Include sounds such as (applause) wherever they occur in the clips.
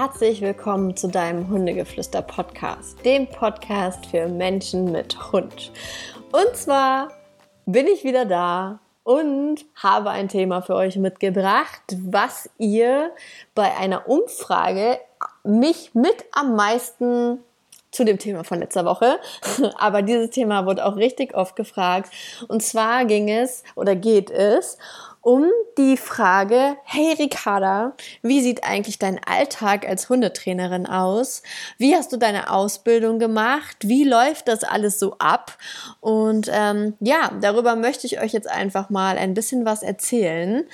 herzlich willkommen zu deinem Hundegeflüster-Podcast, dem Podcast für Menschen mit Hund. Und zwar bin ich wieder da und habe ein Thema für euch mitgebracht, was ihr bei einer Umfrage mich mit am meisten zu dem Thema von letzter Woche. (laughs) Aber dieses Thema wurde auch richtig oft gefragt. Und zwar ging es oder geht es um die Frage, hey Ricarda, wie sieht eigentlich dein Alltag als Hundetrainerin aus? Wie hast du deine Ausbildung gemacht? Wie läuft das alles so ab? Und ähm, ja, darüber möchte ich euch jetzt einfach mal ein bisschen was erzählen.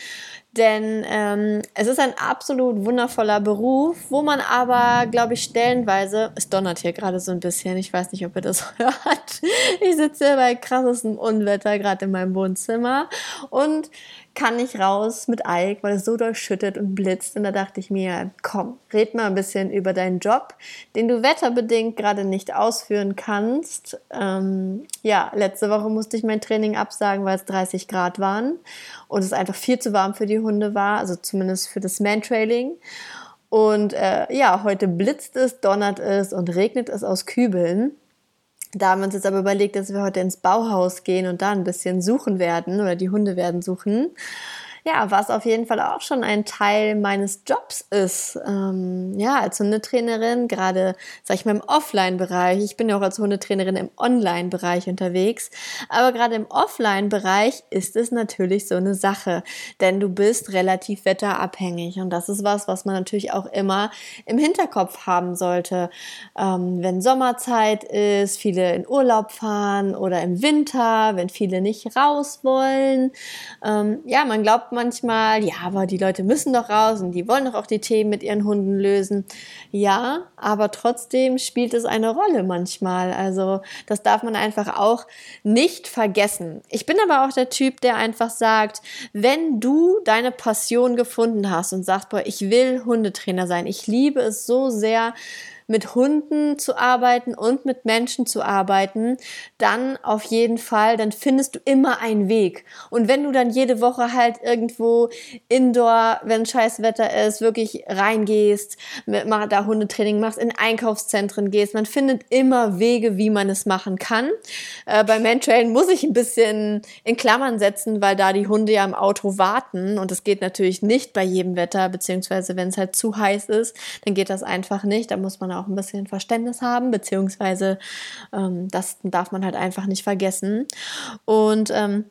Denn ähm, es ist ein absolut wundervoller Beruf, wo man aber, glaube ich, stellenweise, es donnert hier gerade so ein bisschen, ich weiß nicht, ob ihr das (laughs) hört. Ich sitze bei krassestem Unwetter gerade in meinem Wohnzimmer und kann nicht raus mit Ike, weil es so durchschüttet und blitzt. Und da dachte ich mir, komm, red mal ein bisschen über deinen Job, den du wetterbedingt gerade nicht ausführen kannst. Ähm, ja, letzte Woche musste ich mein Training absagen, weil es 30 Grad waren und es einfach viel zu warm für die Hunde war, also zumindest für das Mantrailing. Und äh, ja, heute blitzt es, donnert es und regnet es aus Kübeln. Da haben wir uns jetzt aber überlegt, dass wir heute ins Bauhaus gehen und da ein bisschen suchen werden oder die Hunde werden suchen ja, was auf jeden Fall auch schon ein Teil meines Jobs ist. Ähm, ja, als Hundetrainerin, gerade, sag ich mal, im Offline-Bereich. Ich bin ja auch als Hundetrainerin im Online-Bereich unterwegs. Aber gerade im Offline-Bereich ist es natürlich so eine Sache, denn du bist relativ wetterabhängig. Und das ist was, was man natürlich auch immer im Hinterkopf haben sollte. Ähm, wenn Sommerzeit ist, viele in Urlaub fahren oder im Winter, wenn viele nicht raus wollen. Ähm, ja, man glaubt, manchmal, ja, aber die Leute müssen doch raus und die wollen doch auch die Themen mit ihren Hunden lösen. Ja, aber trotzdem spielt es eine Rolle manchmal. Also das darf man einfach auch nicht vergessen. Ich bin aber auch der Typ, der einfach sagt, wenn du deine Passion gefunden hast und sagst, boah, ich will Hundetrainer sein, ich liebe es so sehr, mit Hunden zu arbeiten und mit Menschen zu arbeiten, dann auf jeden Fall, dann findest du immer einen Weg. Und wenn du dann jede Woche halt irgendwo indoor, wenn scheiß Wetter ist, wirklich reingehst, da Hundetraining machst, in Einkaufszentren gehst, man findet immer Wege, wie man es machen kann. Äh, bei Mantrailen muss ich ein bisschen in Klammern setzen, weil da die Hunde ja im Auto warten und das geht natürlich nicht bei jedem Wetter, beziehungsweise wenn es halt zu heiß ist, dann geht das einfach nicht. Da muss man auch ein bisschen Verständnis haben, beziehungsweise ähm, das darf man halt einfach nicht vergessen. Und ähm,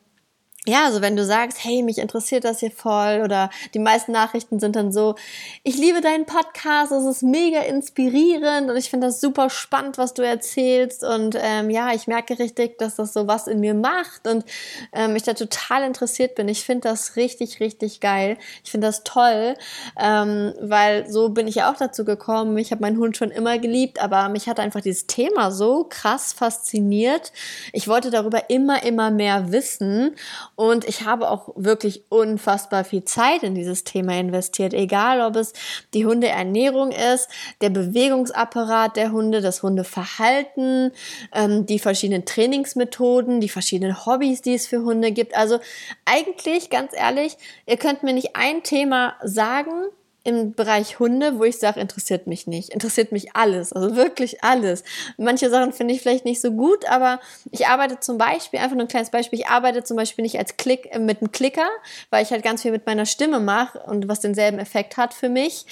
ja, also wenn du sagst, hey, mich interessiert das hier voll oder die meisten Nachrichten sind dann so, ich liebe deinen Podcast, es ist mega inspirierend und ich finde das super spannend, was du erzählst und ähm, ja, ich merke richtig, dass das so was in mir macht und ähm, ich da total interessiert bin. Ich finde das richtig, richtig geil. Ich finde das toll, ähm, weil so bin ich ja auch dazu gekommen. Ich habe meinen Hund schon immer geliebt, aber mich hat einfach dieses Thema so krass fasziniert. Ich wollte darüber immer, immer mehr wissen und ich habe auch wirklich unfassbar viel Zeit in dieses Thema investiert, egal ob es die Hundeernährung ist, der Bewegungsapparat der Hunde, das Hundeverhalten, ähm, die verschiedenen Trainingsmethoden, die verschiedenen Hobbys, die es für Hunde gibt. Also eigentlich, ganz ehrlich, ihr könnt mir nicht ein Thema sagen, im Bereich Hunde, wo ich sage, interessiert mich nicht. Interessiert mich alles, also wirklich alles. Manche Sachen finde ich vielleicht nicht so gut, aber ich arbeite zum Beispiel, einfach nur ein kleines Beispiel, ich arbeite zum Beispiel nicht als Klick, äh, mit einem Klicker, weil ich halt ganz viel mit meiner Stimme mache und was denselben Effekt hat für mich.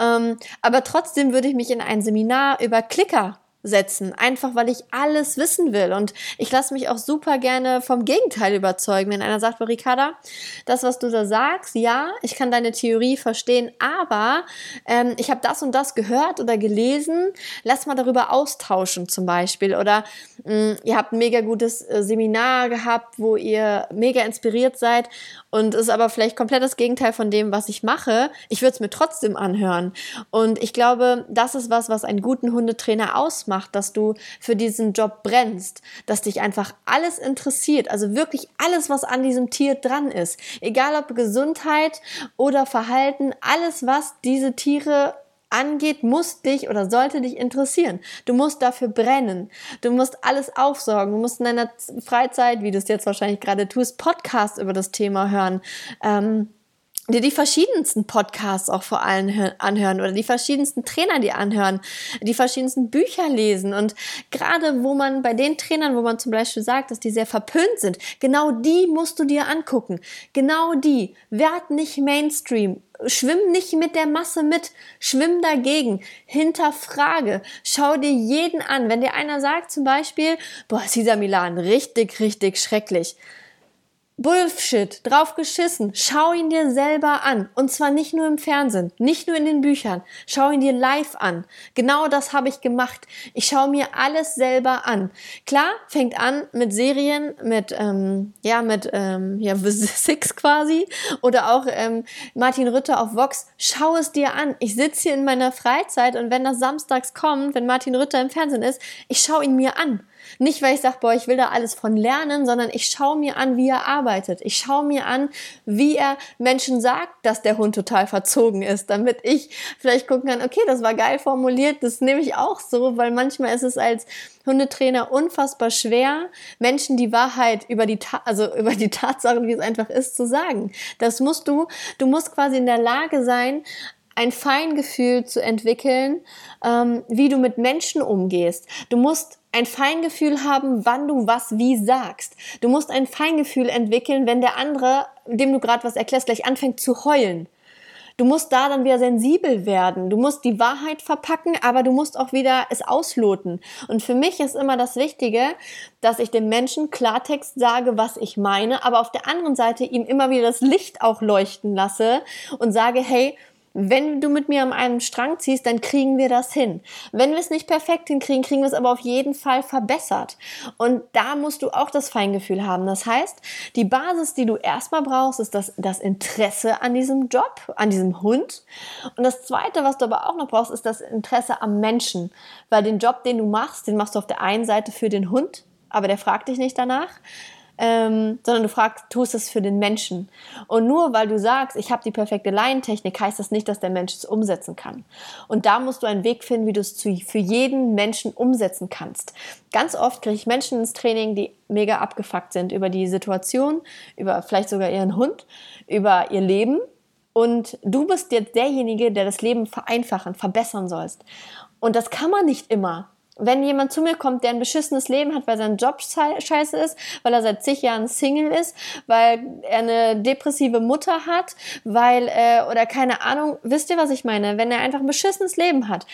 Ähm, aber trotzdem würde ich mich in ein Seminar über Klicker setzen, einfach weil ich alles wissen will. Und ich lasse mich auch super gerne vom Gegenteil überzeugen. Wenn einer sagt, Ricarda, das, was du da sagst, ja, ich kann deine Theorie verstehen, aber ähm, ich habe das und das gehört oder gelesen, lass mal darüber austauschen zum Beispiel. Oder mh, mm, ihr habt ein mega gutes äh, Seminar gehabt, wo ihr mega inspiriert seid und ist aber vielleicht komplett das Gegenteil von dem, was ich mache. Ich würde es mir trotzdem anhören. Und ich glaube, das ist was, was einen guten Hundetrainer ausmacht, dass du für diesen Job brennst, dass dich einfach alles interessiert, also wirklich alles, was an diesem Tier dran ist. Egal ob Gesundheit oder Verhalten, alles, was diese Tiere angeht, muss dich oder sollte dich interessieren. Du musst dafür brennen. Du musst alles aufsorgen. Du musst in deiner Freizeit, wie du es jetzt wahrscheinlich gerade tust, Podcasts über das Thema hören. Ähm, dir die verschiedensten Podcasts auch vor allem anhören oder die verschiedensten Trainer die anhören, die verschiedensten Bücher lesen und gerade wo man bei den Trainern, wo man zum Beispiel sagt, dass die sehr verpönt sind, genau die musst du dir angucken. Genau die. Werd nicht Mainstream. Schwimm nicht mit der Masse mit, schwimm dagegen, hinterfrage, schau dir jeden an. Wenn dir einer sagt zum Beispiel, boah, Cesar Milan, richtig, richtig schrecklich, Bullshit, drauf geschissen. Schau ihn dir selber an. Und zwar nicht nur im Fernsehen, nicht nur in den Büchern. Schau ihn dir live an. Genau das habe ich gemacht. Ich schaue mir alles selber an. Klar, fängt an mit Serien, mit, ähm, ja, mit, ähm, ja, (laughs) Six quasi. Oder auch ähm, Martin Rütter auf Vox. Schau es dir an. Ich sitze hier in meiner Freizeit und wenn das samstags kommt, wenn Martin Rütter im Fernsehen ist, ich schaue ihn mir an. Nicht, weil ich sage, boah, ich will da alles von lernen, sondern ich schaue mir an, wie er arbeitet. Ich schaue mir an, wie er Menschen sagt, dass der Hund total verzogen ist, damit ich vielleicht gucken kann, okay, das war geil formuliert, das nehme ich auch so, weil manchmal ist es als Hundetrainer unfassbar schwer, Menschen die Wahrheit über die, also (laughs) über die Tatsachen, wie es einfach ist, zu sagen. Das musst du, du musst quasi in der Lage sein, ein Feingefühl zu entwickeln, ähm, wie du mit Menschen umgehst. Du musst ein Feingefühl haben, wann du was wie sagst. Du musst ein Feingefühl entwickeln, wenn der andere, dem du gerade was erklärst, gleich anfängt zu heulen. Du musst da dann wieder sensibel werden. Du musst die Wahrheit verpacken, aber du musst auch wieder es ausloten. Und für mich ist immer das Wichtige, dass ich dem Menschen Klartext sage, was ich meine, aber auf der anderen Seite ihm immer wieder das Licht auch leuchten lasse und sage, hey, wenn du mit mir an einem Strang ziehst, dann kriegen wir das hin. Wenn wir es nicht perfekt hinkriegen, kriegen wir es aber auf jeden Fall verbessert. Und da musst du auch das Feingefühl haben. Das heißt, die Basis, die du erstmal brauchst, ist das, das Interesse an diesem Job, an diesem Hund. Und das Zweite, was du aber auch noch brauchst, ist das Interesse am Menschen. Weil den Job, den du machst, den machst du auf der einen Seite für den Hund, aber der fragt dich nicht danach ähm, sondern du fragst, tust es für den Menschen. Und nur weil du sagst, ich habe die perfekte Laientechnik, heißt das nicht, dass der Mensch es umsetzen kann. Und da musst du einen Weg finden, wie du es für jeden Menschen umsetzen kannst. Ganz oft kriege ich Menschen ins Training, die mega abgefuckt sind über die Situation, über vielleicht sogar ihren Hund, über ihr Leben. Und du bist jetzt derjenige, der das Leben vereinfachen, verbessern sollst. Und das kann man nicht immer wenn jemand zu mir kommt, der ein beschissenes Leben hat, weil sein Job scheiße ist, weil er seit zig Jahren Single ist, weil er eine depressive Mutter hat, weil, äh, oder keine Ahnung, wisst ihr, was ich meine? Wenn er einfach ein beschissenes Leben hat,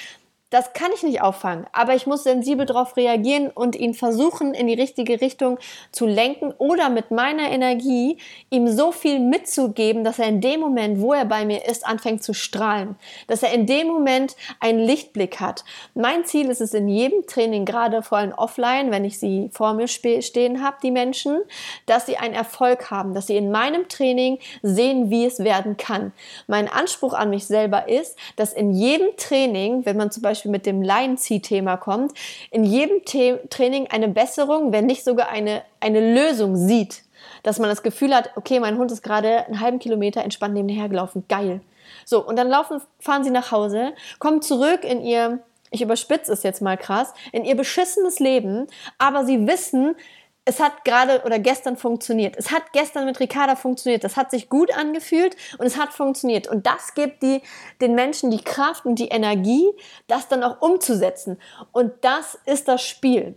das kann ich nicht auffangen, aber ich muss sensibel darauf reagieren und ihn versuchen, in die richtige Richtung zu lenken oder mit meiner Energie ihm so viel mitzugeben, dass er in dem Moment, wo er bei mir ist, anfängt zu strahlen. Dass er in dem Moment einen Lichtblick hat. Mein Ziel ist es in jedem Training, gerade vor allem offline, wenn ich sie vor mir stehen habe, die Menschen, dass sie einen Erfolg haben, dass sie in meinem Training sehen, wie es werden kann. Mein Anspruch an mich selber ist, dass in jedem Training, wenn man zum Beispiel Beispiel mit dem Laienzieh-Thema kommt, in jedem The Training eine Besserung, wenn nicht sogar eine, eine Lösung sieht. Dass man das Gefühl hat, okay, mein Hund ist gerade einen halben Kilometer entspannt nebenher gelaufen, geil. So, und dann laufen, fahren sie nach Hause, kommen zurück in ihr, ich überspitze es jetzt mal krass, in ihr beschissenes Leben, aber sie wissen, es hat gerade oder gestern funktioniert. Es hat gestern mit Ricarda funktioniert. Das hat sich gut angefühlt und es hat funktioniert. Und das gibt die, den Menschen die Kraft und die Energie, das dann auch umzusetzen. Und das ist das Spiel.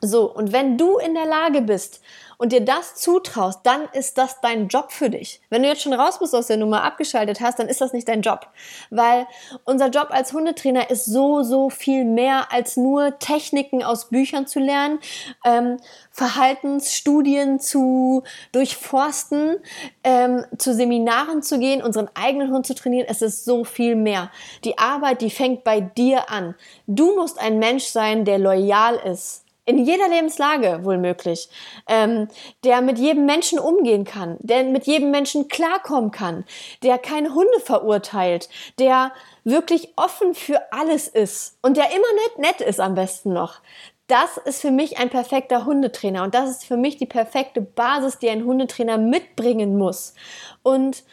So, und wenn du in der Lage bist und dir das zutraust, dann ist das dein Job für dich. Wenn du jetzt schon raus bist aus der Nummer, abgeschaltet hast, dann ist das nicht dein Job. Weil unser Job als Hundetrainer ist so, so viel mehr als nur Techniken aus Büchern zu lernen, ähm, Verhaltensstudien zu durchforsten, ähm, zu Seminaren zu gehen, unseren eigenen Hund zu trainieren. Es ist so viel mehr. Die Arbeit, die fängt bei dir an. Du musst ein Mensch sein, der loyal ist in jeder Lebenslage wohl möglich, ähm, der mit jedem Menschen umgehen kann, der mit jedem Menschen klarkommen kann, der keine Hunde verurteilt, der wirklich offen für alles ist und der immer nett, nett ist am besten noch. Das ist für mich ein perfekter Hundetrainer und das ist für mich die perfekte Basis, die ein Hundetrainer mitbringen muss. Und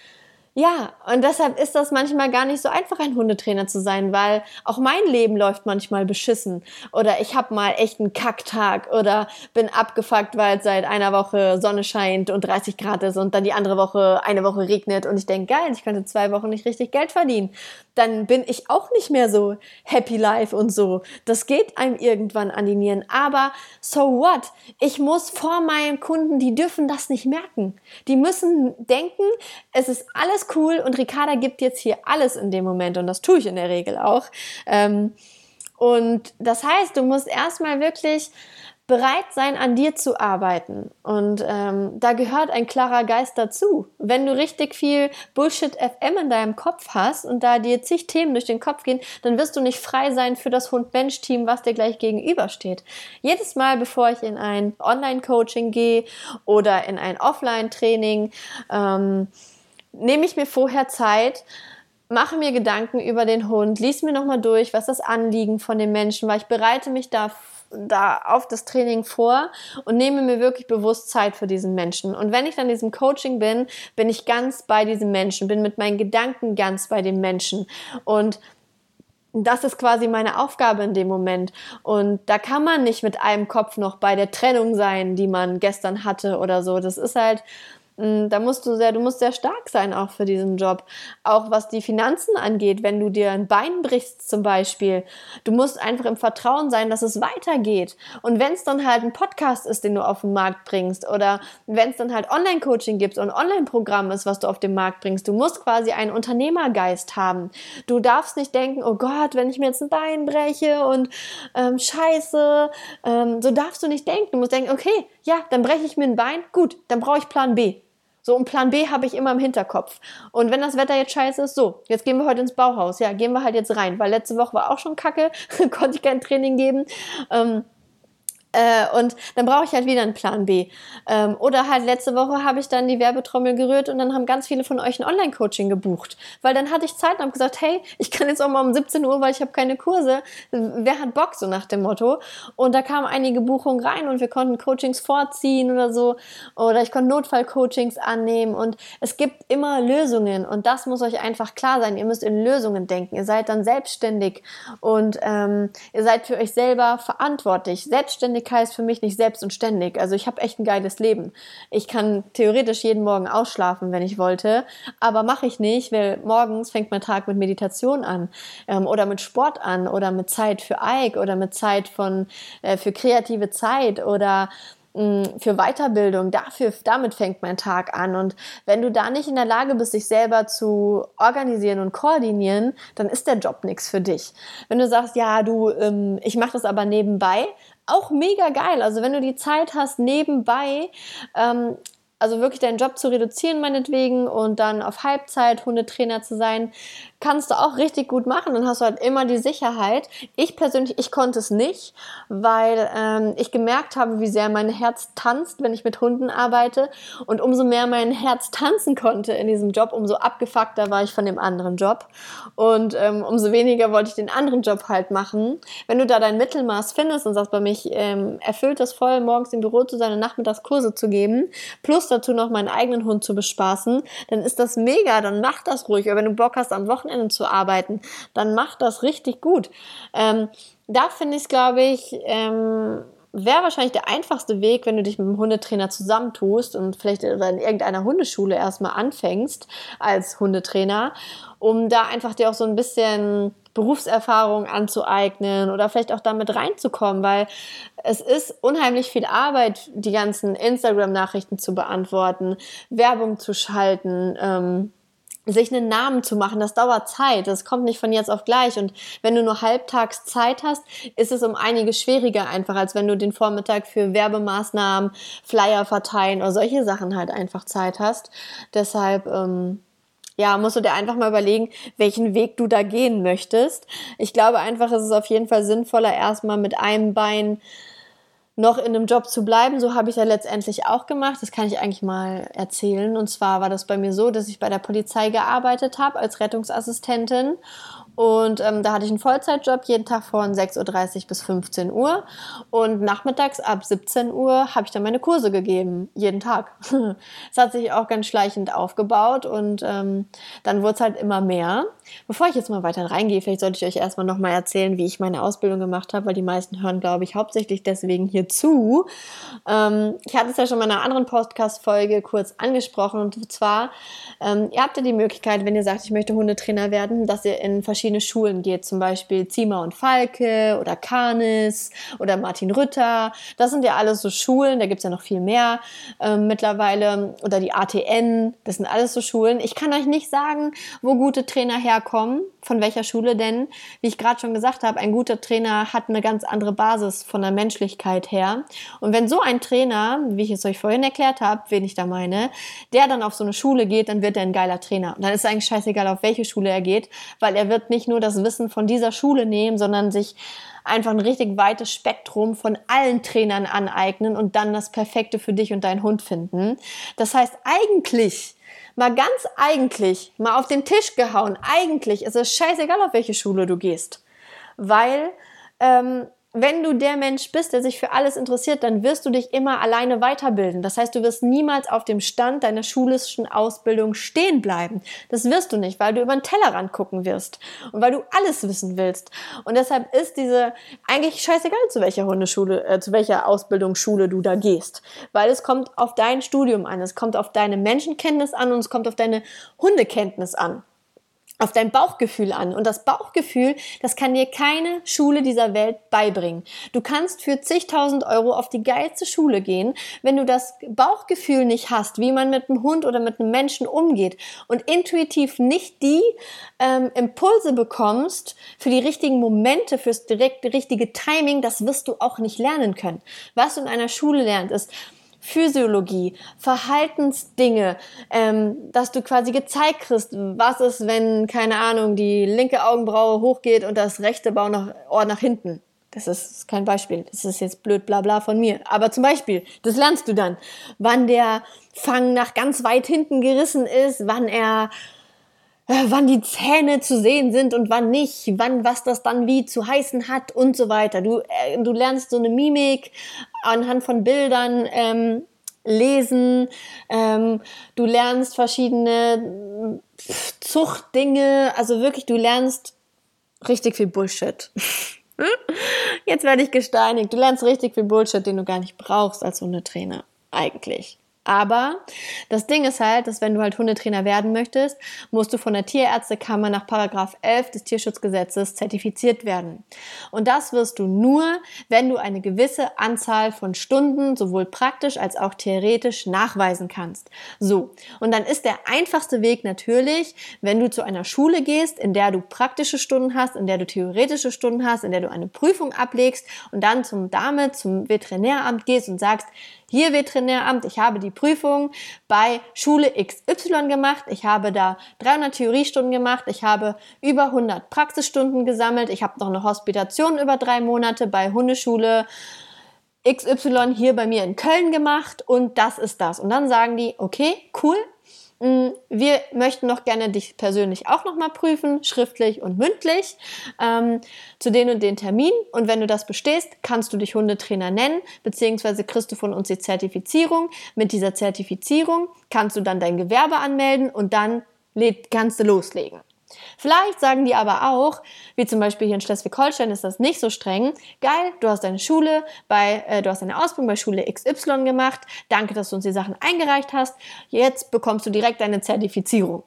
Ja, und deshalb ist das manchmal gar nicht so einfach, ein Hundetrainer zu sein, weil auch mein Leben läuft manchmal beschissen. Oder ich habe mal echt einen Kacktag oder bin abgefuckt, weil seit einer Woche Sonne scheint und 30 Grad ist und dann die andere Woche eine Woche regnet und ich denke, geil, ich könnte zwei Wochen nicht richtig Geld verdienen. Dann bin ich auch nicht mehr so happy life und so. Das geht einem irgendwann an die Nieren. Aber so what? Ich muss vor meinen Kunden, die dürfen das nicht merken. Die müssen denken, es ist alles cool und Ricarda gibt jetzt hier alles in dem Moment und das tue ich in der Regel auch. Ähm, und das heißt, du musst erstmal wirklich bereit sein, an dir zu arbeiten. Und ähm, da gehört ein klarer Geist dazu. Wenn du richtig viel Bullshit FM in deinem Kopf hast und da dir zig Themen durch den Kopf gehen, dann wirst du nicht frei sein für das Hund-Mensch-Team, was dir gleich gegenübersteht. Jedes Mal, bevor ich in ein Online-Coaching gehe oder in ein Offline-Training, ähm, nehme ich mir vorher Zeit, mache mir Gedanken über den Hund, lies mir nochmal durch, was das Anliegen von den Menschen war. Ich bereite mich da, da auf das Training vor und nehme mir wirklich bewusst Zeit für diesen Menschen. Und wenn ich dann in diesem Coaching bin, bin ich ganz bei diesem Menschen, bin mit meinen Gedanken ganz bei dem Menschen. Und das ist quasi meine Aufgabe in dem Moment. Und da kann man nicht mit einem Kopf noch bei der Trennung sein, die man gestern hatte oder so. Das ist halt, da musst du sehr, du musst sehr stark sein auch für diesen Job. Auch was die Finanzen angeht, wenn du dir ein Bein brichst zum Beispiel. Du musst einfach im Vertrauen sein, dass es weitergeht. Und wenn es dann halt ein Podcast ist, den du auf den Markt bringst oder wenn es dann halt Online-Coaching gibt und Online-Programm ist, was du auf den Markt bringst, du musst quasi einen Unternehmergeist haben. Du darfst nicht denken, oh Gott, wenn ich mir jetzt ein Bein breche und ähm, scheiße, ähm, so darfst du nicht denken. Du musst denken, okay, ja, dann breche ich mir ein Bein, gut, dann brauche ich Plan B. So, und Plan B habe ich immer im Hinterkopf. Und wenn das Wetter jetzt scheiße ist, so, jetzt gehen wir heute ins Bauhaus. Ja, gehen wir halt jetzt rein, weil letzte Woche war auch schon kacke, (laughs) konnte ich kein Training geben. Ähm, äh, und dann brauche ich halt wieder einen Plan B. Ähm, oder halt letzte Woche habe ich dann die Werbetrommel gerührt und dann haben ganz viele von euch ein Online-Coaching gebucht. Weil dann hatte ich Zeit und habe gesagt, hey, ich kann jetzt auch mal um 17 Uhr, weil ich habe keine Kurse. Wer hat Bock, so nach dem Motto. Und da kamen einige Buchungen rein und wir konnten Coachings vorziehen oder so. Oder ich konnte Notfall-Coachings annehmen. Und es gibt immer Lösungen. Und das muss euch einfach klar sein. Ihr müsst in Lösungen denken. Ihr seid dann selbstständig und ähm, ihr seid für euch selber verantwortlich. Selbstständig Selbstständigkeit ist für mich nicht selbst und ständig. Also ich habe echt ein geiles Leben. Ich kann theoretisch jeden Morgen ausschlafen, wenn ich wollte, aber mache ich nicht, weil morgens fängt mein Tag mit Meditation an ähm, oder mit Sport an oder mit Zeit für Ike oder mit Zeit von äh, für kreative Zeit oder mm, für Weiterbildung, dafür, damit fängt mein Tag an. Und wenn du da nicht in der Lage bist, dich selber zu organisieren und koordinieren, dann ist der Job nichts für dich. Wenn du sagst, ja, du, ähm, ich mache das aber nebenbei, auch mega geil. Also wenn du die Zeit hast, nebenbei ähm, also wirklich deinen Job zu reduzieren meinetwegen und dann auf Halbzeit Hundetrainer zu sein, kannst du auch richtig gut machen. Dann hast du halt immer die Sicherheit. Ich persönlich, ich konnte es nicht, weil ähm, ich gemerkt habe, wie sehr mein Herz tanzt, wenn ich mit Hunden arbeite. Und umso mehr mein Herz tanzen konnte in diesem Job, umso abgefuckter war ich von dem anderen Job. Und ähm, umso weniger wollte ich den anderen Job halt machen. Wenn du da dein Mittelmaß findest und sagst, bei mich ähm, erfüllt es voll, morgens im Büro zu sein und nachmittags Kurse zu geben, plus dazu noch meinen eigenen Hund zu bespaßen, dann ist das mega, dann mach das ruhig. Aber wenn du Bock hast, am Wochenende Wochenenden zu arbeiten, dann macht das richtig gut. Ähm, da finde ich glaube ich, ähm, wäre wahrscheinlich der einfachste Weg, wenn du dich mit einem Hundetrainer zusammentust und vielleicht in irgendeiner Hundeschule erstmal anfängst als Hundetrainer, um da einfach dir auch so ein bisschen Berufserfahrung anzueignen oder vielleicht auch damit reinzukommen, weil es ist unheimlich viel Arbeit, die ganzen Instagram-Nachrichten zu beantworten, Werbung zu schalten, ähm, sich einen Namen zu machen, das dauert Zeit. Das kommt nicht von jetzt auf gleich. Und wenn du nur halbtags Zeit hast, ist es um einiges schwieriger einfach, als wenn du den Vormittag für Werbemaßnahmen, Flyer verteilen oder solche Sachen halt einfach Zeit hast. Deshalb, ähm, ja, musst du dir einfach mal überlegen, welchen Weg du da gehen möchtest. Ich glaube einfach, es ist auf jeden Fall sinnvoller, erstmal mit einem Bein noch in einem Job zu bleiben. So habe ich ja letztendlich auch gemacht. Das kann ich eigentlich mal erzählen. Und zwar war das bei mir so, dass ich bei der Polizei gearbeitet habe als Rettungsassistentin Und ähm, da hatte ich einen Vollzeitjob, jeden Tag von 6.30 Uhr bis 15 Uhr. Und nachmittags ab 17 Uhr habe ich dann meine Kurse gegeben, jeden Tag. (laughs) Es hat sich auch ganz schleichend aufgebaut und ähm, dann wurde es halt immer mehr. Bevor ich jetzt mal weiter reingehe, vielleicht sollte ich euch erstmal nochmal erzählen, wie ich meine Ausbildung gemacht habe, weil die meisten hören, glaube ich, hauptsächlich deswegen hier zu. Ähm, ich hatte es ja schon mal in einer anderen Podcast-Folge kurz angesprochen und zwar, ähm, ihr habt ja die Möglichkeit, wenn ihr sagt, ich möchte Hundetrainer werden, dass ihr in verschiedene verschiedene Schulen geht, zum Beispiel Ziemer und Falke oder Kanis oder Martin Rütter. Das sind ja alles so Schulen, da gibt es ja noch viel mehr äh, mittlerweile. Oder die ATN, das sind alles so Schulen. Ich kann euch nicht sagen, wo gute Trainer herkommen, von welcher Schule, denn, wie ich gerade schon gesagt habe, ein guter Trainer hat eine ganz andere Basis von der Menschlichkeit her. Und wenn so ein Trainer, wie ich es euch vorhin erklärt habe, wen ich da meine, der dann auf so eine Schule geht, dann wird er ein geiler Trainer. Und dann ist eigentlich scheißegal, auf welche Schule er geht, weil er wird nicht nicht nur das Wissen von dieser Schule nehmen, sondern sich einfach ein richtig weites Spektrum von allen Trainern aneignen und dann das Perfekte für dich und deinen Hund finden. Das heißt, eigentlich, mal ganz eigentlich, mal auf den Tisch gehauen, eigentlich ist es scheißegal, auf welche Schule du gehst. Weil ähm, wenn du der Mensch bist, der sich für alles interessiert, dann wirst du dich immer alleine weiterbilden. Das heißt, du wirst niemals auf dem Stand deiner schulischen Ausbildung stehen bleiben. Das wirst du nicht, weil du über den Tellerrand gucken wirst und weil du alles wissen willst. Und deshalb ist diese eigentlich scheißegal, zu welcher Hundeschule, äh, zu welcher Ausbildungsschule du da gehst, weil es kommt auf dein Studium an, es kommt auf deine Menschenkenntnis an und es kommt auf deine Hundekenntnis an auf dein Bauchgefühl an. Und das Bauchgefühl, das kann dir keine Schule dieser Welt beibringen. Du kannst für zigtausend Euro auf die geilste Schule gehen, wenn du das Bauchgefühl nicht hast, wie man mit einem Hund oder mit einem Menschen umgeht und intuitiv nicht die ähm, Impulse bekommst für die richtigen Momente, fürs direkt richtige Timing, das wirst du auch nicht lernen können. Was du in einer Schule lernst, ist, Physiologie, Verhaltensdinge, ähm, dass du quasi gezeigt kriegst, was ist, wenn, keine Ahnung, die linke Augenbraue hochgeht und das rechte Bau nach, Ohr nach hinten. Das ist kein Beispiel. Das ist jetzt blöd, bla bla von mir. Aber zum Beispiel, das lernst du dann. Wann der Fang nach ganz weit hinten gerissen ist, wann er wann die Zähne zu sehen sind und wann nicht, wann was das dann wie zu heißen hat und so weiter. Du, äh, du lernst so eine Mimik anhand von Bildern ähm, lesen, ähm, du lernst verschiedene Zuchtdinge, also wirklich, du lernst richtig viel Bullshit. (laughs) Jetzt werde ich gesteinigt. Du lernst richtig viel Bullshit, den du gar nicht brauchst als Hundetrainer. Eigentlich. Aber das Ding ist halt, dass wenn du halt Hundetrainer werden möchtest, musst du von der Tierärztekammer nach Paragraph 11 des Tierschutzgesetzes zertifiziert werden. Und das wirst du nur, wenn du eine gewisse Anzahl von Stunden sowohl praktisch als auch theoretisch nachweisen kannst. So. Und dann ist der einfachste Weg natürlich, wenn du zu einer Schule gehst, in der du praktische Stunden hast, in der du theoretische Stunden hast, in der du eine Prüfung ablegst und dann zum Dame, zum Veterinäramt gehst und sagst, hier Veterinäramt, ich habe die Prüfung bei Schule XY gemacht, ich habe da 300 Theoriestunden gemacht, ich habe über 100 Praxisstunden gesammelt, ich habe noch eine Hospitation über drei Monate bei Hundeschule XY hier bei mir in Köln gemacht. Und das ist das. Und dann sagen die, okay, cool, wir möchten noch gerne dich persönlich auch nochmal prüfen, schriftlich und mündlich, ähm, zu den und den Termin. Und wenn du das bestehst, kannst du dich Hundetrainer nennen, beziehungsweise kriegst du von uns die Zertifizierung. Mit dieser Zertifizierung kannst du dann dein Gewerbe anmelden und dann kannst du loslegen. Vielleicht sagen die aber auch, wie zum Beispiel hier in Schleswig-Holstein ist das nicht so streng. Geil, du hast deine Schule bei, äh, du hast deine Ausbildung bei Schule XY gemacht. Danke, dass du uns die Sachen eingereicht hast. Jetzt bekommst du direkt deine Zertifizierung.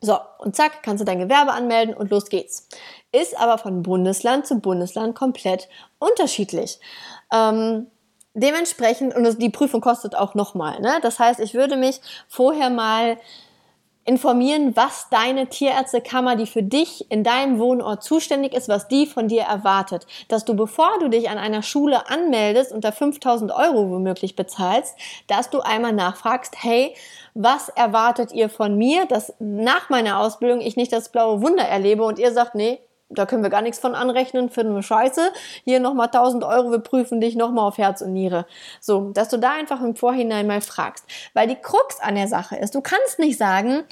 So, und zack, kannst du dein Gewerbe anmelden und los geht's. Ist aber von Bundesland zu Bundesland komplett unterschiedlich. Ähm, dementsprechend, und die Prüfung kostet auch nochmal, ne? Das heißt, ich würde mich vorher mal informieren, was deine Tierärztekammer, die für dich in deinem Wohnort zuständig ist, was die von dir erwartet. Dass du, bevor du dich an einer Schule anmeldest und da 5000 Euro womöglich bezahlst, dass du einmal nachfragst, hey, was erwartet ihr von mir, dass nach meiner Ausbildung ich nicht das blaue Wunder erlebe und ihr sagt, nee, da können wir gar nichts von anrechnen, finden wir scheiße. Hier nochmal 1000 Euro, wir prüfen dich nochmal auf Herz und Niere. So, dass du da einfach im Vorhinein mal fragst. Weil die Krux an der Sache ist, du kannst nicht sagen,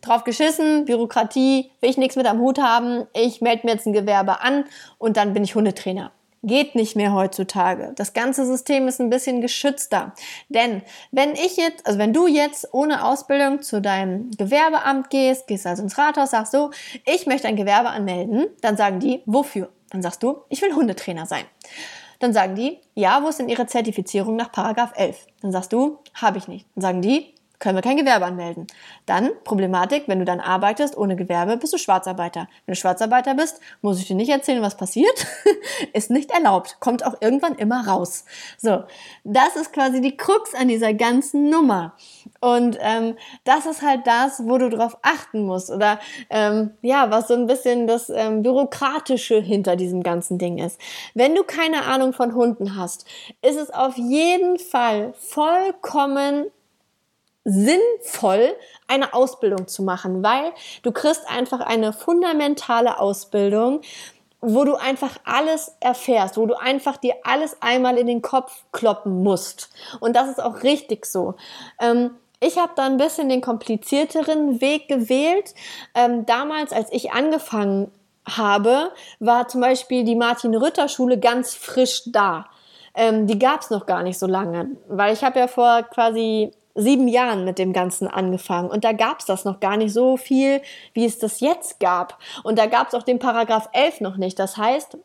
drauf geschissen, Bürokratie, will ich nichts mit am Hut haben, ich melde mir jetzt ein Gewerbe an und dann bin ich Hundetrainer. Geht nicht mehr heutzutage. Das ganze System ist ein bisschen geschützter. Denn wenn ich jetzt, also wenn du jetzt ohne Ausbildung zu deinem Gewerbeamt gehst, gehst also ins Rathaus, sagst so, ich möchte ein Gewerbe anmelden, dann sagen die, wofür? Dann sagst du, ich will Hundetrainer sein. Dann sagen die, ja, wo ist denn Ihre Zertifizierung nach Paragraph 11? Dann sagst du, habe ich nicht. Dann sagen die, können wir kein Gewerbe anmelden. Dann Problematik, wenn du dann arbeitest ohne Gewerbe, bist du Schwarzarbeiter. Wenn du Schwarzarbeiter bist, muss ich dir nicht erzählen, was passiert. (laughs) ist nicht erlaubt, kommt auch irgendwann immer raus. So, das ist quasi die Krux an dieser ganzen Nummer. Und ähm, das ist halt das, wo du drauf achten musst oder ähm, ja, was so ein bisschen das ähm, bürokratische hinter diesem ganzen Ding ist. Wenn du keine Ahnung von Hunden hast, ist es auf jeden Fall vollkommen sinnvoll, eine Ausbildung zu machen, weil du kriegst einfach eine fundamentale Ausbildung, wo du einfach alles erfährst, wo du einfach dir alles einmal in den Kopf kloppen musst. Und das ist auch richtig so. Ähm, ich habe da ein bisschen den komplizierteren Weg gewählt. Ähm, damals, als ich angefangen habe, war zum Beispiel die Martin-Rütter-Schule ganz frisch da. Ähm, die gab es noch gar nicht so lange, weil ich habe ja vor quasi sieben Jahren mit dem Ganzen angefangen und da gab es das noch gar nicht so viel, wie es das jetzt gab. Und da gab es auch den Paragraph 11 noch nicht. Das heißt,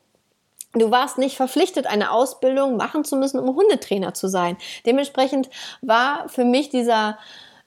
Du warst nicht verpflichtet, eine Ausbildung machen zu müssen, um Hundetrainer zu sein. Dementsprechend war für mich dieser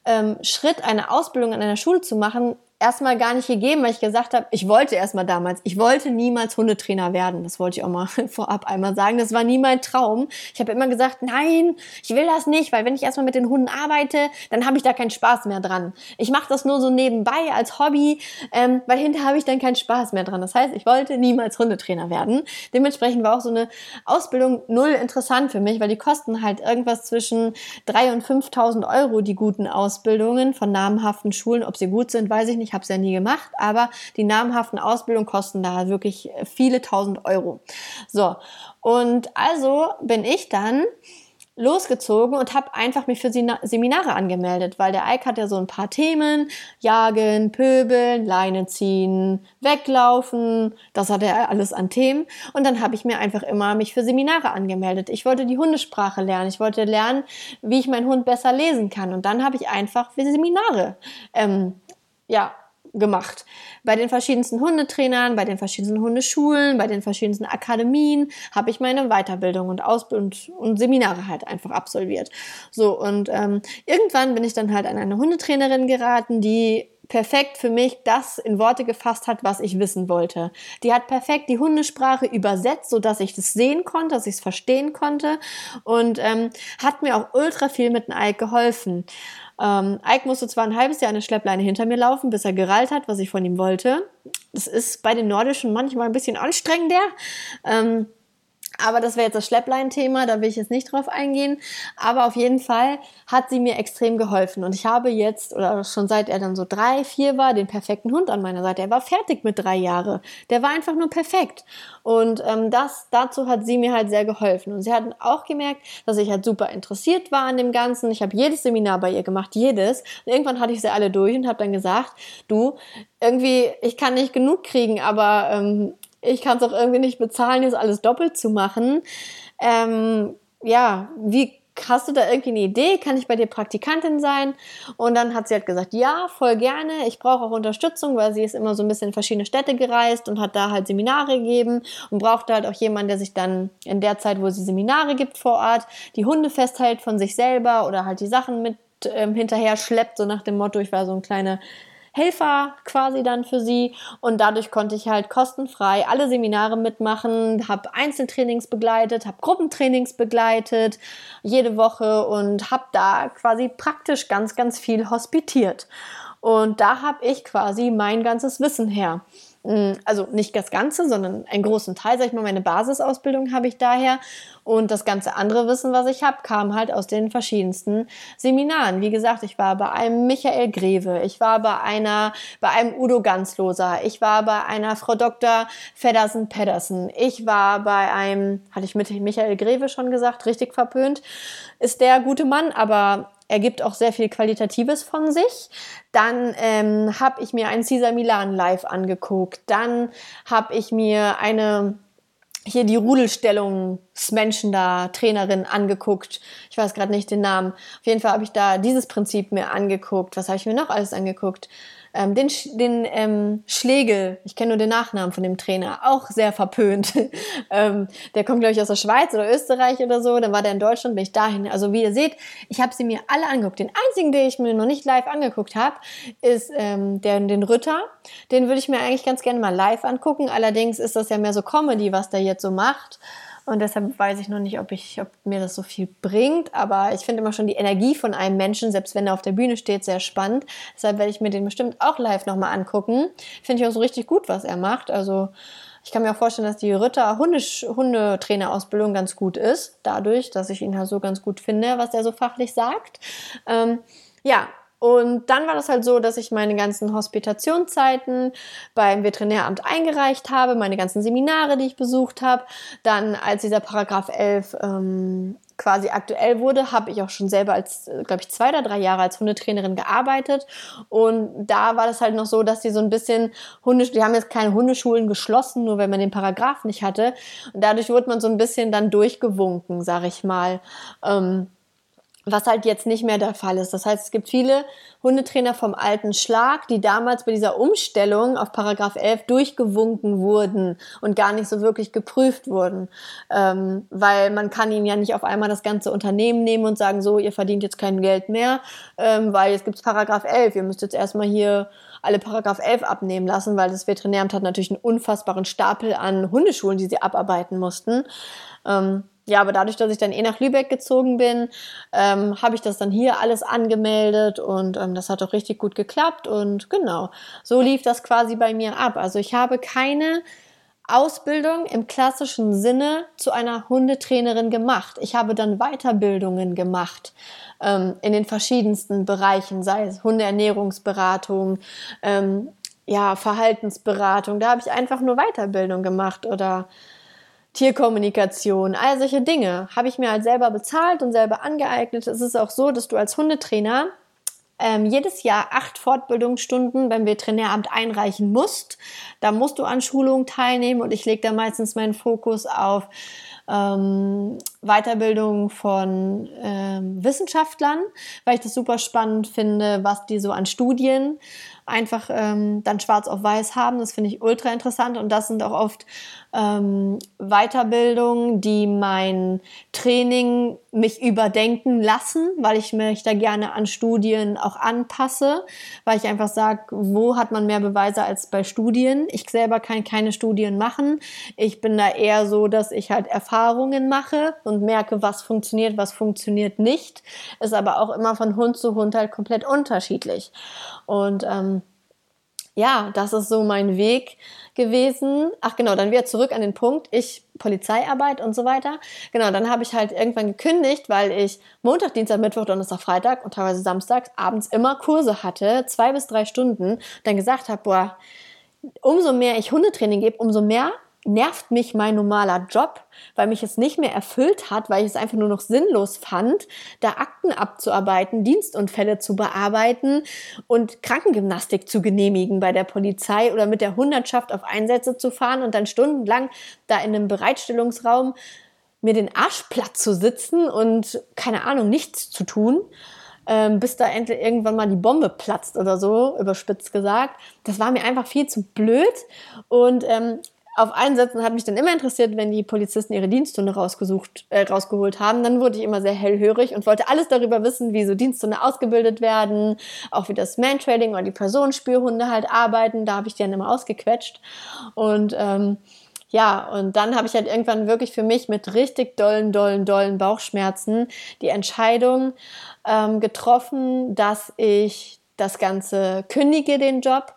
ähm, Schritt, eine Ausbildung an einer Schule zu machen, erstmal gar nicht gegeben, weil ich gesagt habe, ich wollte erstmal damals, ich wollte niemals Hundetrainer werden. Das wollte ich auch mal (laughs) vorab einmal sagen. Das war nie mein Traum. Ich habe immer gesagt, nein, ich will das nicht, weil wenn ich erstmal mit den Hunden arbeite, dann habe ich da keinen Spaß mehr dran. Ich mache das nur so nebenbei als Hobby, ähm, weil hinterher habe ich dann keinen Spaß mehr dran. Das heißt, ich wollte niemals Hundetrainer werden. Dementsprechend war auch so eine Ausbildung null interessant für mich, weil die kosten halt irgendwas zwischen 3.000 und 5.000 Euro, die guten Ausbildungen von namhaften Schulen. Ob sie gut sind, weiß ich nicht ich habe es ja nie gemacht, aber die namhaften Ausbildungen kosten da wirklich viele tausend Euro. So, und also bin ich dann losgezogen und habe einfach mich für Seminare angemeldet, weil der Ike hat ja so ein paar Themen, jagen, pöbeln, Leine ziehen, weglaufen, das hat er alles an Themen und dann habe ich mir einfach immer mich für Seminare angemeldet. Ich wollte die Hundesprache lernen, ich wollte lernen, wie ich meinen Hund besser lesen kann und dann habe ich einfach für Seminare ähm, ja, gemacht. Bei den verschiedensten Hundetrainern, bei den verschiedensten Hundeschulen, bei den verschiedensten Akademien habe ich meine Weiterbildung und Ausbildung und, Seminare halt einfach absolviert. So, und ähm, irgendwann bin ich dann halt an eine Hundetrainerin geraten, die perfekt für mich das in Worte gefasst hat, was ich wissen wollte. Die hat perfekt die Hundesprache übersetzt, so dass ich das sehen konnte, dass ich es verstehen konnte und ähm, hat mir auch ultra viel mit dem Ike geholfen. Ähm, Ike musste zwar ein halbes Jahr eine Schleppleine hinter mir laufen, bis er gerallt hat, was ich von ihm wollte. Das ist bei den Nordischen manchmal ein bisschen anstrengender. Ähm, aber das wäre jetzt das Schlepplein-Thema, da will ich jetzt nicht drauf eingehen. Aber auf jeden Fall hat sie mir extrem geholfen. Und ich habe jetzt, oder schon seit er dann so drei, vier war, den perfekten Hund an meiner Seite. Er war fertig mit drei Jahren. Der war einfach nur perfekt. Und ähm, das, dazu hat sie mir halt sehr geholfen. Und sie hat auch gemerkt, dass ich halt super interessiert war an dem Ganzen. Ich habe jedes Seminar bei ihr gemacht, jedes. Und irgendwann hatte ich sie alle durch und habe dann gesagt, du, irgendwie, ich kann nicht genug kriegen, aber ähm, ich kann es auch irgendwie nicht bezahlen, jetzt alles doppelt zu machen. Ähm, ja, wie hast du da irgendwie eine Idee? Kann ich bei dir Praktikantin sein? Und dann hat sie halt gesagt, ja, voll gerne. Ich brauche auch Unterstützung, weil sie ist immer so ein bisschen in verschiedene Städte gereist und hat da halt Seminare gegeben und brauchte halt auch jemanden, der sich dann in der Zeit, wo sie Seminare gibt vor Ort, die Hunde festhält von sich selber oder halt die Sachen mit ähm, hinterher schleppt, so nach dem Motto, ich war so ein kleiner Helfer quasi dann für sie und dadurch konnte ich halt kostenfrei alle Seminare mitmachen, habe Einzeltrainings begleitet, habe Gruppentrainings begleitet jede Woche und habe da quasi praktisch ganz, ganz viel hospitiert. Und da habe ich quasi mein ganzes Wissen her. Mm, also nicht das Ganze, sondern einen großen Teil, sag ich mal, meine Basisausbildung habe ich daher und das ganze andere Wissen, was ich habe, kam halt aus den verschiedensten Seminaren. Wie gesagt, ich war bei einem Michael Greve, ich war bei einer, bei einem Udo Ganzloser, ich war bei einer Frau Dr. Feddersen Pedersen, ich war bei einem, hatte ich mit Michael Greve schon gesagt, richtig verpönt, ist der gute Mann, aber er gibt auch sehr viel Qualitatives von sich. Dann ähm, habe ich mir einen Cesar Milan live angeguckt. Dann habe ich mir eine hier die Rudelstellungsmenschen da, Trainerin angeguckt. Ich weiß gerade nicht den Namen. Auf jeden Fall habe ich da dieses Prinzip mir angeguckt. Was habe ich mir noch alles angeguckt? Ähm, den den ähm, Schlegel, ich kenne nur den Nachnamen von dem Trainer, auch sehr verpönt. (laughs) ähm, der kommt, glaube ich, aus der Schweiz oder Österreich oder so. Dann war der in Deutschland, bin ich dahin. Also wie ihr seht, ich habe sie mir alle angeguckt. Den einzigen, den ich mir noch nicht live angeguckt habe, ist ähm, der, den Rütter. Den würde ich mir eigentlich ganz gerne mal live angucken. Allerdings ist das ja mehr so Comedy, was der jetzt so macht. Und deshalb weiß ich noch nicht, ob, ich, ob mir das so viel bringt. Aber ich finde immer schon die Energie von einem Menschen, selbst wenn er auf der Bühne steht, sehr spannend. Deshalb werde ich mir den bestimmt auch live nochmal angucken. Finde ich auch so richtig gut, was er macht. Also ich kann mir auch vorstellen, dass die Ritter Hundetrainerausbildung ganz gut ist. Dadurch, dass ich ihn halt so ganz gut finde, was er so fachlich sagt. Ähm, ja, und dann war das halt so, dass ich meine ganzen Hospitationszeiten beim Veterinäramt eingereicht habe, meine ganzen Seminare, die ich besucht habe. Dann, als dieser Paragraph 11 ähm, quasi aktuell wurde, habe ich auch schon selber als, glaube ich, zwei oder drei Jahre als Hundetrainerin gearbeitet. Und da war das halt noch so, dass die so ein bisschen Hunde, die haben jetzt keine Hundeschulen geschlossen, nur wenn man den Paragraph nicht hatte. Und dadurch wurde man so ein bisschen dann durchgewunken, sag ich mal. Ähm, was halt jetzt nicht mehr der Fall ist. Das heißt, es gibt viele Hundetrainer vom alten Schlag, die damals bei dieser Umstellung auf Paragraph 11 durchgewunken wurden und gar nicht so wirklich geprüft wurden. Ähm, weil man kann ihnen ja nicht auf einmal das ganze Unternehmen nehmen und sagen, so, ihr verdient jetzt kein Geld mehr, ähm, weil jetzt gibt's Paragraph 11. Ihr müsst jetzt erstmal hier alle Paragraph 11 abnehmen lassen, weil das Veterinäramt hat natürlich einen unfassbaren Stapel an Hundeschulen, die sie abarbeiten mussten. Ähm, ja, aber dadurch, dass ich dann eh nach Lübeck gezogen bin, ähm, habe ich das dann hier alles angemeldet und ähm, das hat auch richtig gut geklappt und genau, so lief das quasi bei mir ab. Also ich habe keine Ausbildung im klassischen Sinne zu einer Hundetrainerin gemacht. Ich habe dann Weiterbildungen gemacht ähm, in den verschiedensten Bereichen, sei es Hundeernährungsberatung, ähm, ja, Verhaltensberatung. Da habe ich einfach nur Weiterbildung gemacht oder Tierkommunikation, all solche Dinge habe ich mir halt selber bezahlt und selber angeeignet. Es ist auch so, dass du als Hundetrainer ähm, jedes Jahr acht Fortbildungsstunden beim Veterinäramt einreichen musst. Da musst du an Schulungen teilnehmen und ich lege da meistens meinen Fokus auf ähm, Weiterbildung von ähm, Wissenschaftlern, weil ich das super spannend finde, was die so an Studien einfach ähm, dann schwarz auf weiß haben. Das finde ich ultra interessant und das sind auch oft ähm, Weiterbildungen, die mein Training mich überdenken lassen, weil ich mich da gerne an Studien auch anpasse, weil ich einfach sage, wo hat man mehr Beweise als bei Studien? Ich selber kann keine Studien machen. Ich bin da eher so, dass ich halt Erfahrungen mache und merke, was funktioniert, was funktioniert nicht. Ist aber auch immer von Hund zu Hund halt komplett unterschiedlich. Und ähm, ja, das ist so mein Weg gewesen. Ach genau, dann wieder zurück an den Punkt, ich Polizeiarbeit und so weiter. Genau, dann habe ich halt irgendwann gekündigt, weil ich Montag, Dienstag, Mittwoch, Donnerstag, Freitag und teilweise samstags abends immer Kurse hatte, zwei bis drei Stunden, dann gesagt habe, boah, umso mehr ich Hundetraining gebe, umso mehr nervt mich mein normaler Job, weil mich es nicht mehr erfüllt hat, weil ich es einfach nur noch sinnlos fand, da Akten abzuarbeiten, Dienstunfälle zu bearbeiten und Krankengymnastik zu genehmigen bei der Polizei oder mit der Hundertschaft auf Einsätze zu fahren und dann stundenlang da in einem Bereitstellungsraum mir den Arsch platt zu sitzen und keine Ahnung, nichts zu tun. Ähm, bis da endlich irgendwann mal die Bombe platzt oder so, überspitzt gesagt. Das war mir einfach viel zu blöd. Und ähm, auf Einsätzen hat mich dann immer interessiert, wenn die Polizisten ihre Diensthunde rausgesucht, äh, rausgeholt haben. Dann wurde ich immer sehr hellhörig und wollte alles darüber wissen, wie so Diensthunde ausgebildet werden, auch wie das Mantrailing oder die Personenspürhunde halt arbeiten. Da habe ich die dann immer ausgequetscht. Und ähm, ja, und dann habe ich halt irgendwann wirklich für mich mit richtig dollen, dollen, dollen Bauchschmerzen die Entscheidung ähm, getroffen, dass ich das Ganze kündige, den Job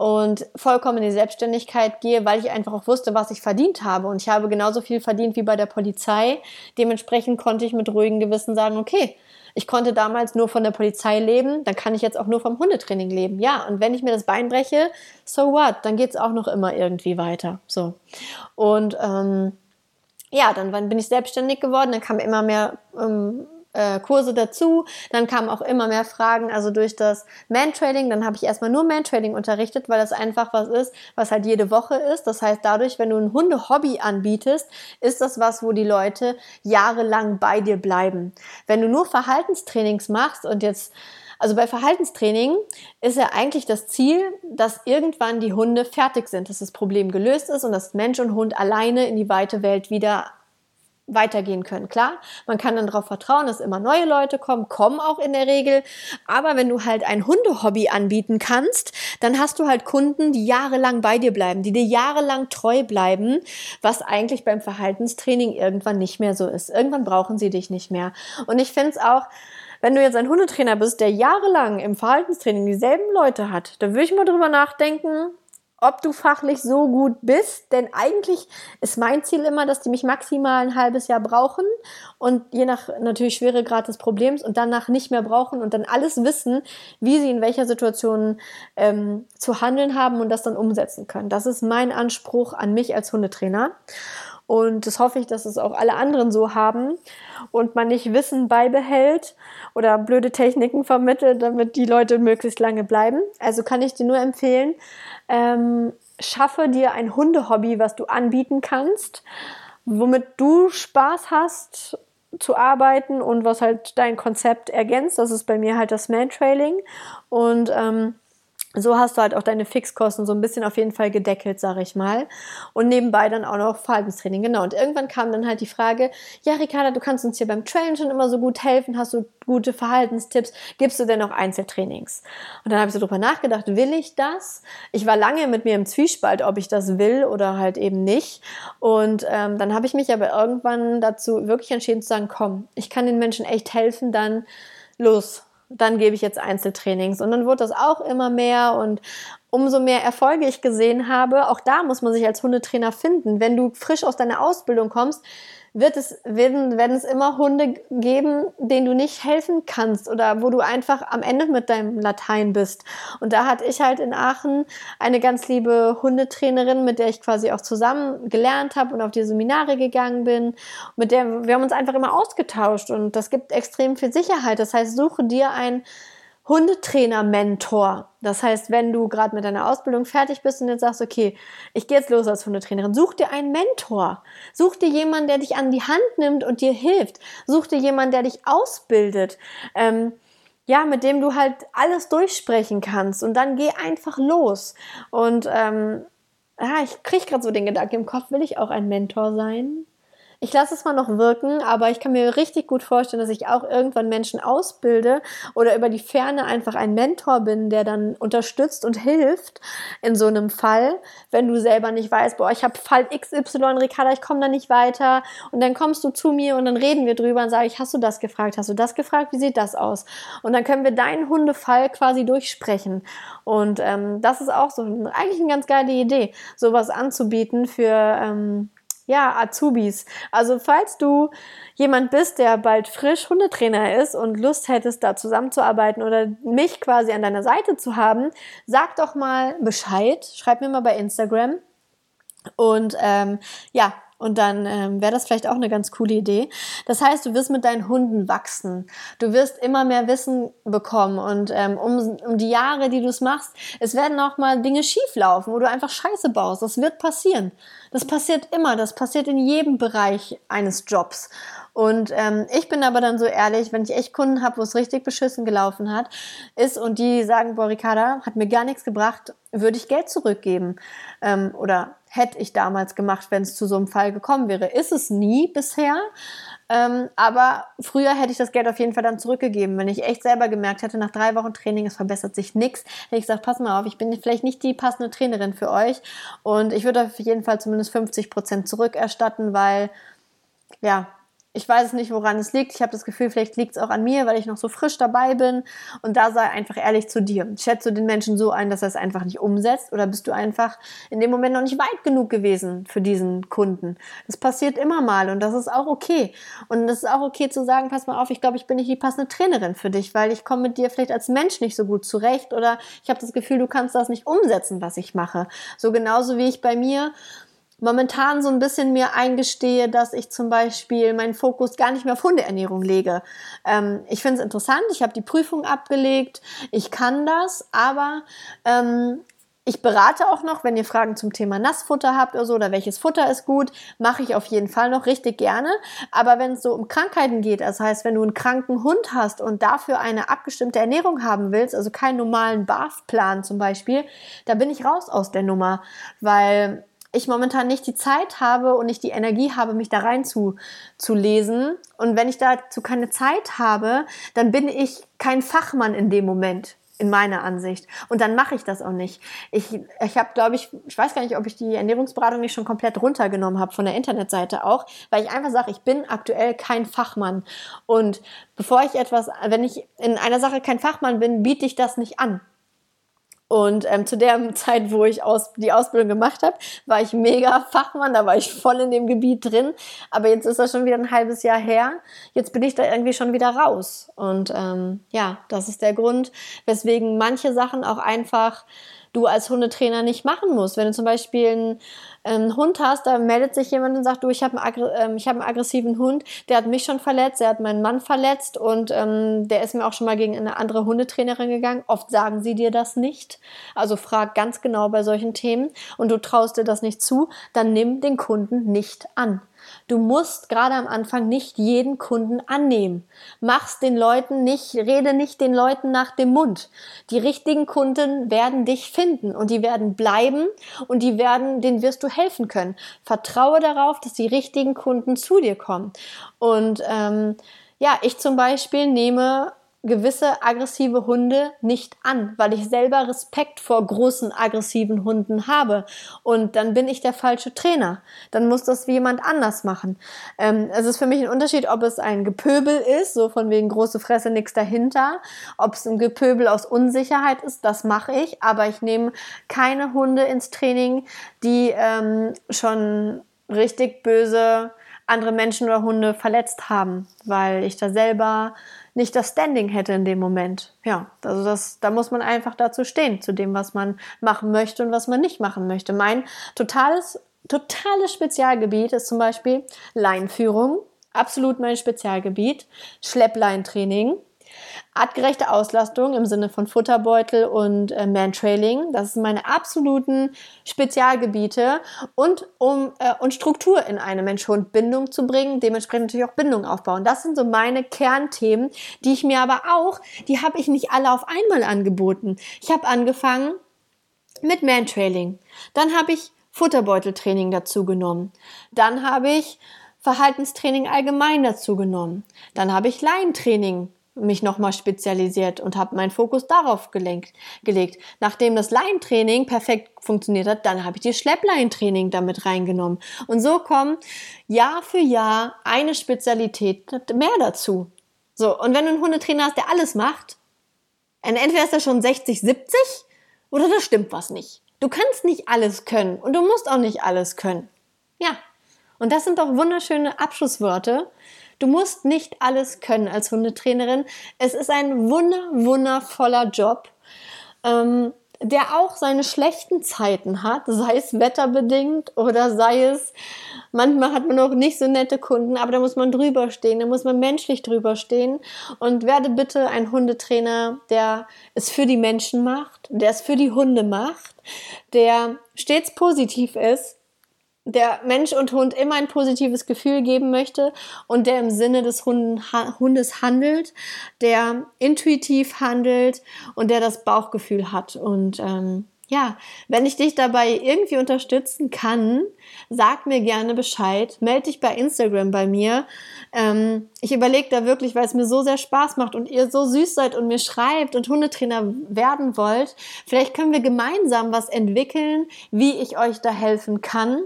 und vollkommen in die Selbstständigkeit gehe, weil ich einfach auch wusste, was ich verdient habe. Und ich habe genauso viel verdient wie bei der Polizei. Dementsprechend konnte ich mit ruhigem Gewissen sagen, okay, ich konnte damals nur von der Polizei leben, dann kann ich jetzt auch nur vom Hundetraining leben. Ja, und wenn ich mir das Bein breche, so what? Dann geht es auch noch immer irgendwie weiter. So. Und ähm, ja, dann bin ich selbstständig geworden, dann kam immer mehr ähm, äh, Kurse dazu. Dann kamen auch immer mehr Fragen, also durch das Mantrailing. Dann habe ich erstmal nur Mantrailing unterrichtet, weil das einfach was ist, was halt jede Woche ist. Das heißt, dadurch, wenn du ein Hunde-Hobby anbietest, ist das was, wo die Leute jahrelang bei dir bleiben. Wenn du nur Verhaltenstrainings machst und jetzt also bei Verhaltenstraining ist ja eigentlich das Ziel, dass irgendwann die Hunde fertig sind, dass das Problem gelöst ist und dass Mensch und Hund alleine in die weite Welt wieder weitergehen können. Klar, man kann dann darauf vertrauen, dass immer neue Leute kommen, kommen auch in der Regel. Aber wenn du halt ein Hundehobby anbieten kannst, dann hast du halt Kunden, die jahrelang bei dir bleiben, die dir jahrelang treu bleiben, was eigentlich beim Verhaltenstraining irgendwann nicht mehr so ist. Irgendwann brauchen sie dich nicht mehr. Und ich finde es auch, wenn du jetzt ein Hundetrainer bist, der jahrelang im Verhaltenstraining dieselben Leute hat, dann würde ich mal drüber nachdenken, ob du fachlich so gut bist, denn eigentlich ist mein Ziel immer, dass die mich maximal ein halbes Jahr brauchen und je nach natürlich Schweregrad des Problems und danach nicht mehr brauchen und dann alles wissen, wie sie in welcher Situation ähm, zu handeln haben und das dann umsetzen können. Das ist mein Anspruch an mich als Hundetrainer. Und das hoffe ich, dass es auch alle anderen so haben und man nicht Wissen beibehält oder blöde Techniken vermittelt, damit die Leute möglichst lange bleiben. Also kann ich dir nur empfehlen, ähm, schaffe dir ein Hundehobby, was du anbieten kannst, womit du Spaß hast zu arbeiten und was halt dein Konzept ergänzt. Das ist bei mir halt das Man-Trailing. Und ähm, so hast du halt auch deine Fixkosten so ein bisschen auf jeden Fall gedeckelt, sag ich mal. Und nebenbei dann auch noch Verhaltenstraining, genau. Und irgendwann kam dann halt die Frage, ja, Ricarda, du kannst uns hier beim Training schon immer so gut helfen, hast du gute Verhaltenstipps, gibst du denn auch Einzeltrainings? Und dann habe ich so drüber nachgedacht, will ich das? Ich war lange mit mir im Zwiespalt, ob ich das will oder halt eben nicht. Und ähm, dann habe ich mich aber irgendwann dazu wirklich entschieden zu sagen, komm, ich kann den Menschen echt helfen, dann los, dann gebe ich jetzt Einzeltrainings. Und dann wurde das auch immer mehr und umso mehr Erfolge ich gesehen habe, auch da muss man sich als Hundetrainer finden. Wenn du frisch aus deiner Ausbildung kommst, wird es, werden, werden es immer Hunde geben, denen du nicht helfen kannst oder wo du einfach am Ende mit deinem Latein bist. Und da hatte ich halt in Aachen eine ganz liebe Hundetrainerin, mit der ich quasi auch zusammen gelernt habe und auf die Seminare gegangen bin. Mit der wir haben uns einfach immer ausgetauscht und das gibt extrem viel Sicherheit. Das heißt, suche dir ein Hundetrainer-Mentor. Das heißt, wenn du gerade mit deiner Ausbildung fertig bist und jetzt sagst, okay, ich gehe jetzt los als Hundetrainerin, such dir einen Mentor. Such dir jemanden, der dich an die Hand nimmt und dir hilft. Such dir jemanden, der dich ausbildet. Ähm, ja, mit dem du halt alles durchsprechen kannst und dann geh einfach los. Und ähm, ja, ich kriege gerade so den Gedanken im Kopf, will ich auch ein Mentor sein? Ich lasse es mal noch wirken, aber ich kann mir richtig gut vorstellen, dass ich auch irgendwann Menschen ausbilde oder über die Ferne einfach ein Mentor bin, der dann unterstützt und hilft in so einem Fall, wenn du selber nicht weißt, boah, ich habe Fall XY, Ricarda, ich komme da nicht weiter. Und dann kommst du zu mir und dann reden wir drüber und sage ich, hast du das gefragt, hast du das gefragt, wie sieht das aus? Und dann können wir deinen Hundefall quasi durchsprechen. Und ähm, das ist auch so eigentlich eine ganz geile Idee, sowas anzubieten für ähm, ja, Azubis. Also falls du jemand bist, der bald frisch Hundetrainer ist und Lust hättest, da zusammenzuarbeiten oder mich quasi an deiner Seite zu haben, sag doch mal Bescheid. Schreib mir mal bei Instagram. Und ähm, ja, und dann ähm, wäre das vielleicht auch eine ganz coole Idee. Das heißt, du wirst mit deinen Hunden wachsen. Du wirst immer mehr Wissen bekommen. Und ähm, um, um die Jahre, die du es machst, es werden auch mal Dinge schieflaufen, wo du einfach Scheiße baust. Das wird passieren. Das passiert immer. Das passiert in jedem Bereich eines Jobs. Und ähm, ich bin aber dann so ehrlich, wenn ich echt Kunden habe, wo es richtig beschissen gelaufen hat, ist und die sagen, boah, Ricarda, hat mir gar nichts gebracht, würde ich Geld zurückgeben. Ähm, oder hätte ich damals gemacht, wenn es zu so einem Fall gekommen wäre. Ist es nie bisher. Ähm, aber früher hätte ich das Geld auf jeden Fall dann zurückgegeben. Wenn ich echt selber gemerkt hätte, nach drei Wochen Training, es verbessert sich nichts, hätte ich gesagt, pass mal auf, ich bin vielleicht nicht die passende Trainerin für euch. Und ich würde auf jeden Fall zumindest 50 Prozent zurückerstatten, weil, ja, ich weiß es nicht, woran es liegt. Ich habe das Gefühl, vielleicht liegt es auch an mir, weil ich noch so frisch dabei bin. Und da sei einfach ehrlich zu dir. Schätze du den Menschen so ein, dass er es einfach nicht umsetzt? Oder bist du einfach in dem Moment noch nicht weit genug gewesen für diesen Kunden? Das passiert immer mal und das ist auch okay. Und es ist auch okay zu sagen, pass mal auf, ich glaube, ich bin nicht die passende Trainerin für dich, weil ich komme mit dir vielleicht als Mensch nicht so gut zurecht oder ich habe das Gefühl, du kannst das nicht umsetzen, was ich mache. So genauso wie ich bei mir momentan so ein bisschen mir eingestehe, dass ich zum Beispiel meinen Fokus gar nicht mehr auf Hundeernährung lege. Ähm, ich finde es interessant, ich habe die Prüfung abgelegt, ich kann das, aber ähm, ich berate auch noch, wenn ihr Fragen zum Thema Nassfutter habt oder so, oder welches Futter ist gut, mache ich auf jeden Fall noch richtig gerne. Aber wenn es so um Krankheiten geht, das heißt, wenn du einen kranken Hund hast und dafür eine abgestimmte Ernährung haben willst, also keinen normalen BAF-Plan zum Beispiel, da bin ich raus aus der Nummer, weil ich momentan nicht die Zeit habe und nicht die Energie habe, mich da rein zu, zu lesen. Und wenn ich dazu keine Zeit habe, dann bin ich kein Fachmann in dem Moment in meiner Ansicht. Und dann mache ich das auch nicht. Ich, ich habe, glaube ich, ich weiß gar nicht, ob ich die Ernährungsberatung nicht schon komplett runtergenommen habe von der Internetseite auch, weil ich einfach sage, ich bin aktuell kein Fachmann. Und bevor ich etwas, wenn ich in einer Sache kein Fachmann bin, biete ich das nicht an. Und ähm, zu der Zeit, wo ich aus, die Ausbildung gemacht habe, war ich mega Fachmann, da war ich voll in dem Gebiet drin. Aber jetzt ist das schon wieder ein halbes Jahr her. Jetzt bin ich da irgendwie schon wieder raus. Und ähm, ja, das ist der Grund, weswegen manche Sachen auch einfach du als Hundetrainer nicht machen musst. Wenn du zum Beispiel einen, einen Hund hast, da meldet sich jemand und sagt, du, ich habe einen, äh, hab einen aggressiven Hund, der hat mich schon verletzt, der hat meinen Mann verletzt und ähm, der ist mir auch schon mal gegen eine andere Hundetrainerin gegangen. Oft sagen sie dir das nicht. Also frag ganz genau bei solchen Themen und du traust dir das nicht zu, dann nimm den Kunden nicht an. Du musst gerade am Anfang nicht jeden Kunden annehmen. Mach's den Leuten nicht, rede nicht den Leuten nach dem Mund. Die richtigen Kunden werden dich finden und die werden bleiben und die werden, denen wirst du helfen können. Vertraue darauf, dass die richtigen Kunden zu dir kommen. Und ähm, ja, ich zum Beispiel nehme gewisse aggressive Hunde nicht an, weil ich selber Respekt vor großen aggressiven Hunden habe. Und dann bin ich der falsche Trainer. Dann muss das jemand anders machen. Ähm, es ist für mich ein Unterschied, ob es ein Gepöbel ist, so von wegen große Fresse, nichts dahinter. Ob es ein Gepöbel aus Unsicherheit ist, das mache ich. Aber ich nehme keine Hunde ins Training, die ähm, schon richtig böse andere Menschen oder Hunde verletzt haben, weil ich da selber nicht das Standing hätte in dem Moment. Ja, also das, da muss man einfach dazu stehen, zu dem, was man machen möchte und was man nicht machen möchte. Mein totales, totales Spezialgebiet ist zum Beispiel Leinführung. Absolut mein Spezialgebiet. Schleppleintraining. Artgerechte Auslastung im Sinne von Futterbeutel und äh, Mantrailing, das sind meine absoluten Spezialgebiete und um äh, und Struktur in eine Mensch-Hund-Bindung zu bringen, dementsprechend natürlich auch Bindung aufbauen. Das sind so meine Kernthemen, die ich mir aber auch, die habe ich nicht alle auf einmal angeboten. Ich habe angefangen mit Mantrailing, dann habe ich Futterbeuteltraining dazu genommen, dann habe ich Verhaltenstraining allgemein dazu genommen, dann habe ich Laientraining mich nochmal spezialisiert und habe meinen Fokus darauf gelenkt, gelegt. Nachdem das Laientraining perfekt funktioniert hat, dann habe ich die Schleppleintraining damit reingenommen. Und so kommen Jahr für Jahr eine Spezialität mehr dazu. So, und wenn du einen Hundetrainer hast, der alles macht, entweder ist er schon 60, 70 oder da stimmt was nicht. Du kannst nicht alles können und du musst auch nicht alles können. Ja. Und das sind doch wunderschöne Abschlussworte Du musst nicht alles können als Hundetrainerin. Es ist ein wunder, wundervoller Job, ähm, der auch seine schlechten Zeiten hat, sei es wetterbedingt oder sei es, manchmal hat man auch nicht so nette Kunden, aber da muss man drüber stehen, da muss man menschlich drüber stehen und werde bitte ein Hundetrainer, der es für die Menschen macht, der es für die Hunde macht, der stets positiv ist, der Mensch und Hund immer ein positives Gefühl geben möchte und der im Sinne des Hundes handelt, der intuitiv handelt und der das Bauchgefühl hat. Und ähm, ja, wenn ich dich dabei irgendwie unterstützen kann, sag mir gerne Bescheid. Meld dich bei Instagram bei mir. Ähm, ich überlege da wirklich, weil es mir so sehr Spaß macht und ihr so süß seid und mir schreibt und Hundetrainer werden wollt. Vielleicht können wir gemeinsam was entwickeln, wie ich euch da helfen kann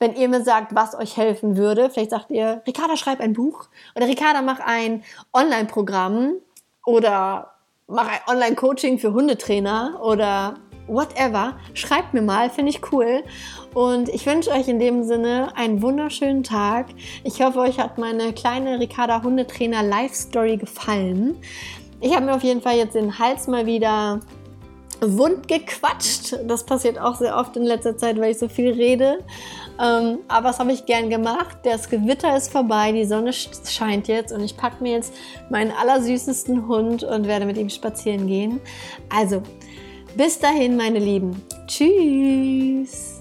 wenn ihr mir sagt, was euch helfen würde. Vielleicht sagt ihr, Ricarda, schreib ein Buch oder Ricarda, mach ein Online-Programm oder mach ein Online-Coaching für Hundetrainer oder whatever. Schreibt mir mal, finde ich cool. Und ich wünsche euch in dem Sinne einen wunderschönen Tag. Ich hoffe, euch hat meine kleine Ricarda Hundetrainer Live Story gefallen. Ich habe mir auf jeden Fall jetzt den Hals mal wieder wund gequatscht. Das passiert auch sehr oft in letzter Zeit, weil ich so viel rede. Ähm, aber was habe ich gern gemacht? Das Gewitter ist vorbei, die Sonne scheint jetzt und ich packe mir jetzt meinen allersüßesten Hund und werde mit ihm spazieren gehen. Also, bis dahin, meine Lieben. Tschüss.